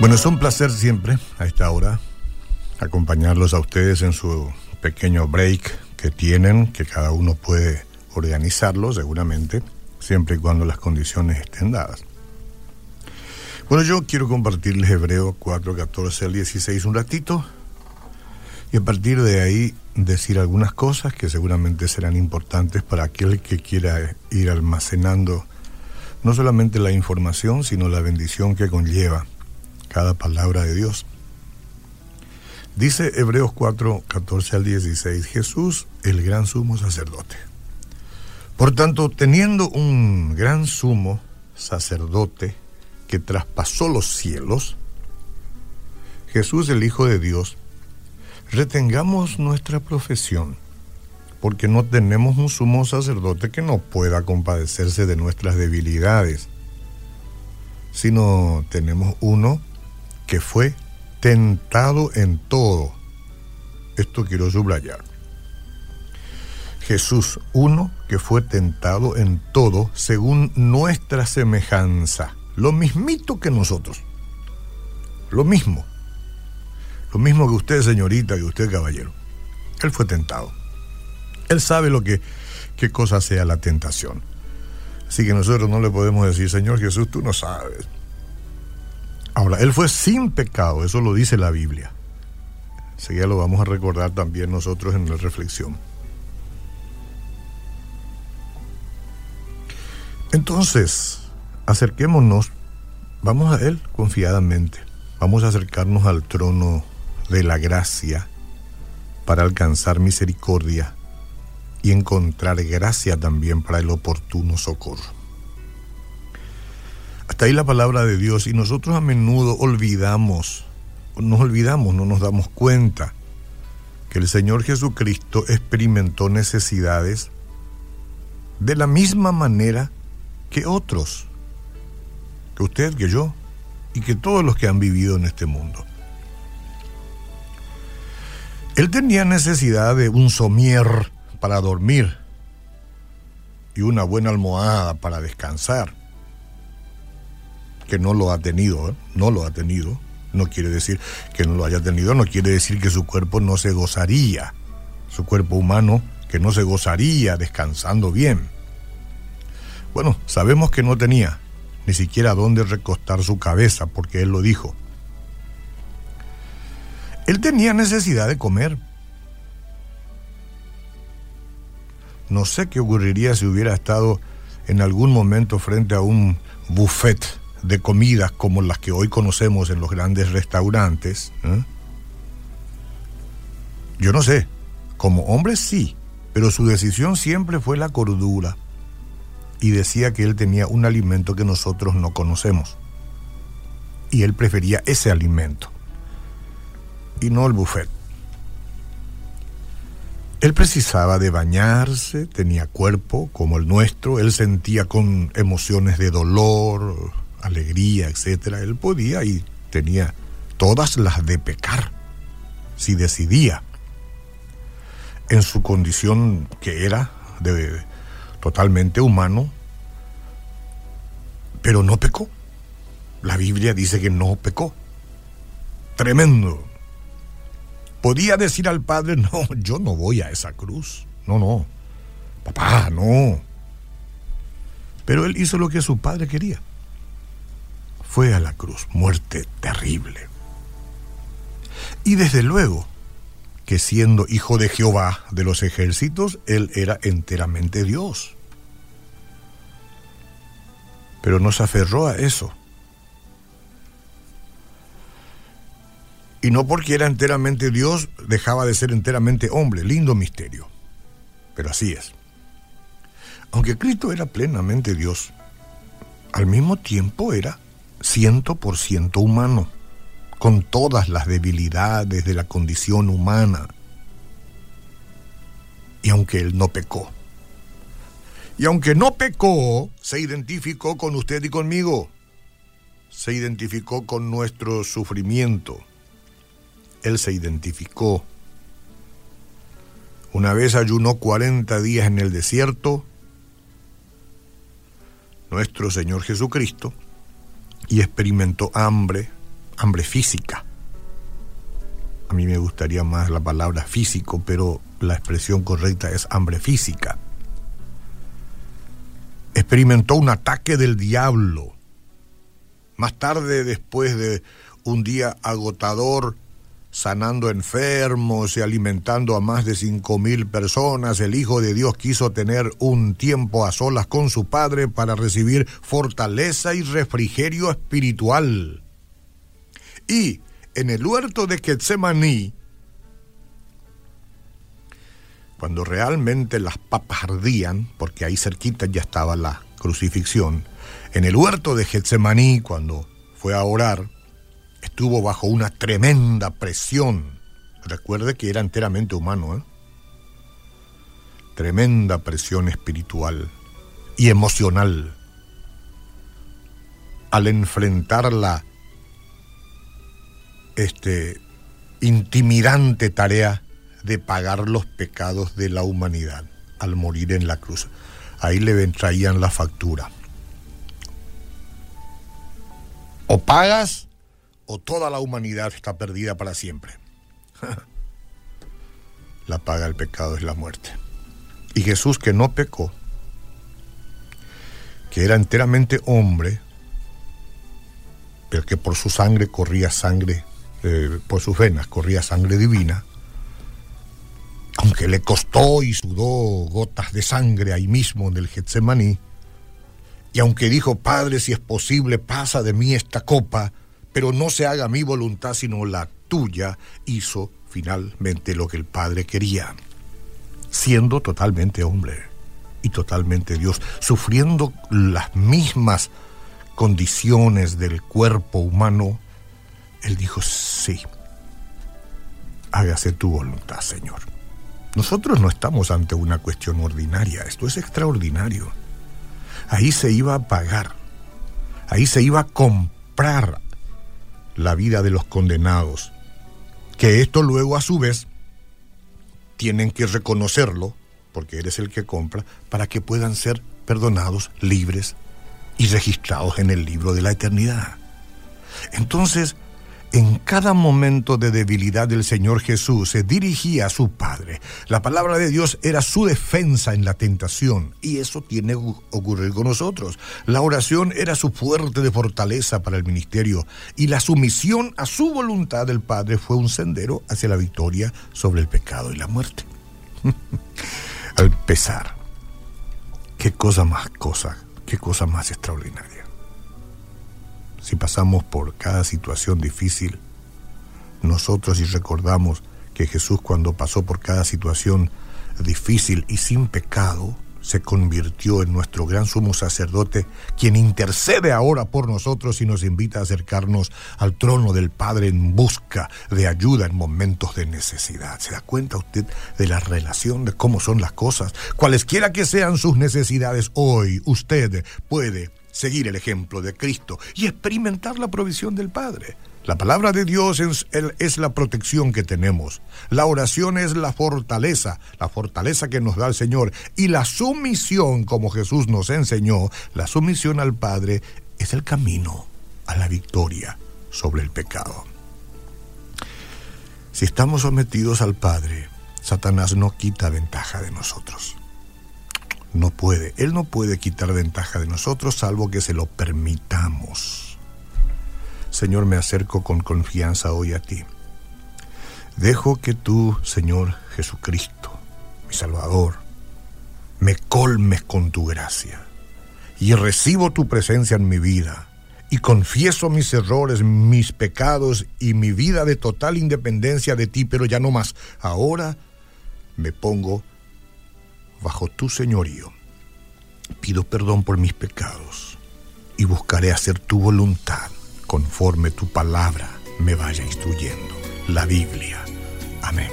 Bueno, es un placer siempre a esta hora acompañarlos a ustedes en su pequeño break que tienen, que cada uno puede organizarlo seguramente, siempre y cuando las condiciones estén dadas. Bueno, yo quiero compartirles Hebreo 4, 14 al 16 un ratito y a partir de ahí decir algunas cosas que seguramente serán importantes para aquel que quiera ir almacenando no solamente la información, sino la bendición que conlleva cada palabra de Dios. Dice Hebreos 4, 14 al 16, Jesús, el gran sumo sacerdote. Por tanto, teniendo un gran sumo sacerdote que traspasó los cielos, Jesús, el Hijo de Dios, retengamos nuestra profesión, porque no tenemos un sumo sacerdote que no pueda compadecerse de nuestras debilidades, sino tenemos uno que fue tentado en todo. Esto quiero subrayar. Jesús, uno que fue tentado en todo según nuestra semejanza, lo mismito que nosotros, lo mismo, lo mismo que usted señorita, que usted caballero. Él fue tentado. Él sabe lo que, qué cosa sea la tentación. Así que nosotros no le podemos decir, Señor Jesús, tú no sabes. Ahora, Él fue sin pecado, eso lo dice la Biblia. ya lo vamos a recordar también nosotros en la reflexión. Entonces, acerquémonos, vamos a Él confiadamente, vamos a acercarnos al trono de la gracia para alcanzar misericordia y encontrar gracia también para el oportuno socorro. Hasta ahí la palabra de Dios y nosotros a menudo olvidamos, nos olvidamos, no nos damos cuenta que el Señor Jesucristo experimentó necesidades de la misma manera que otros, que usted, que yo y que todos los que han vivido en este mundo. Él tenía necesidad de un somier para dormir y una buena almohada para descansar, que no lo ha tenido, ¿eh? no lo ha tenido. No quiere decir que no lo haya tenido, no quiere decir que su cuerpo no se gozaría, su cuerpo humano que no se gozaría descansando bien. Bueno, sabemos que no tenía ni siquiera dónde recostar su cabeza, porque él lo dijo. Él tenía necesidad de comer. No sé qué ocurriría si hubiera estado en algún momento frente a un buffet de comidas como las que hoy conocemos en los grandes restaurantes. ¿eh? Yo no sé, como hombre sí, pero su decisión siempre fue la cordura y decía que él tenía un alimento que nosotros no conocemos. Y él prefería ese alimento y no el buffet. Él precisaba de bañarse, tenía cuerpo como el nuestro, él sentía con emociones de dolor, alegría, etc. Él podía y tenía todas las de pecar, si decidía, en su condición que era de totalmente humano, pero no pecó. La Biblia dice que no pecó. Tremendo. Podía decir al padre, no, yo no voy a esa cruz. No, no. Papá, no. Pero él hizo lo que su padre quería. Fue a la cruz, muerte terrible. Y desde luego que siendo hijo de Jehová de los ejércitos, él era enteramente Dios. Pero no se aferró a eso. Y no porque era enteramente Dios, dejaba de ser enteramente hombre. Lindo misterio. Pero así es. Aunque Cristo era plenamente Dios, al mismo tiempo era ciento por ciento humano, con todas las debilidades de la condición humana. Y aunque Él no pecó, y aunque no pecó, se identificó con usted y conmigo, se identificó con nuestro sufrimiento él se identificó. Una vez ayunó 40 días en el desierto, nuestro Señor Jesucristo, y experimentó hambre, hambre física. A mí me gustaría más la palabra físico, pero la expresión correcta es hambre física. Experimentó un ataque del diablo. Más tarde, después de un día agotador, sanando enfermos y alimentando a más de cinco mil personas, el Hijo de Dios quiso tener un tiempo a solas con su Padre para recibir fortaleza y refrigerio espiritual. Y en el huerto de Getsemaní, cuando realmente las papas ardían, porque ahí cerquita ya estaba la crucifixión, en el huerto de Getsemaní, cuando fue a orar, estuvo bajo una tremenda presión. Recuerde que era enteramente humano, ¿eh? Tremenda presión espiritual y emocional. Al enfrentar la este, intimidante tarea de pagar los pecados de la humanidad al morir en la cruz. Ahí le traían la factura. O pagas o toda la humanidad está perdida para siempre. la paga del pecado es la muerte. Y Jesús que no pecó, que era enteramente hombre, pero que por su sangre corría sangre, eh, por sus venas corría sangre divina, aunque le costó y sudó gotas de sangre ahí mismo en el Getsemaní, y aunque dijo, Padre, si es posible, pasa de mí esta copa, pero no se haga mi voluntad sino la tuya, hizo finalmente lo que el Padre quería, siendo totalmente hombre y totalmente Dios, sufriendo las mismas condiciones del cuerpo humano, Él dijo, sí, hágase tu voluntad, Señor. Nosotros no estamos ante una cuestión ordinaria, esto es extraordinario. Ahí se iba a pagar, ahí se iba a comprar la vida de los condenados, que esto luego a su vez tienen que reconocerlo, porque eres el que compra, para que puedan ser perdonados, libres y registrados en el libro de la eternidad. Entonces, en cada momento de debilidad del Señor Jesús se dirigía a su Padre. La palabra de Dios era su defensa en la tentación y eso tiene que ocurrir con nosotros. La oración era su fuerte de fortaleza para el ministerio y la sumisión a su voluntad del Padre fue un sendero hacia la victoria sobre el pecado y la muerte. Al pesar, qué cosa más cosa, qué cosa más extraordinaria si pasamos por cada situación difícil, nosotros y recordamos que Jesús cuando pasó por cada situación difícil y sin pecado, se convirtió en nuestro gran sumo sacerdote, quien intercede ahora por nosotros y nos invita a acercarnos al trono del Padre en busca de ayuda en momentos de necesidad. ¿Se da cuenta usted de la relación, de cómo son las cosas? Cualesquiera que sean sus necesidades hoy, usted puede seguir el ejemplo de Cristo y experimentar la provisión del Padre. La palabra de Dios es, la protección que tenemos. La oración es la fortaleza, la fortaleza que nos da el Señor. Y la sumisión, como Jesús nos enseñó, la sumisión al Padre es el camino a la victoria sobre el pecado. Si estamos sometidos al Padre, Satanás no quita ventaja de nosotros no puede. Él no puede quitar ventaja de nosotros salvo que se lo permitamos. Señor, me acerco con confianza hoy a ti. Dejo que tú, Señor Jesucristo, mi Salvador, me colmes con tu gracia y recibo tu presencia en mi vida y confieso mis errores, mis pecados y mi vida de total independencia de ti, pero ya no más. Ahora me pongo bajo tu señorío. Pido perdón por mis pecados y buscaré hacer tu voluntad conforme tu palabra me vaya instruyendo. La Biblia. Amén.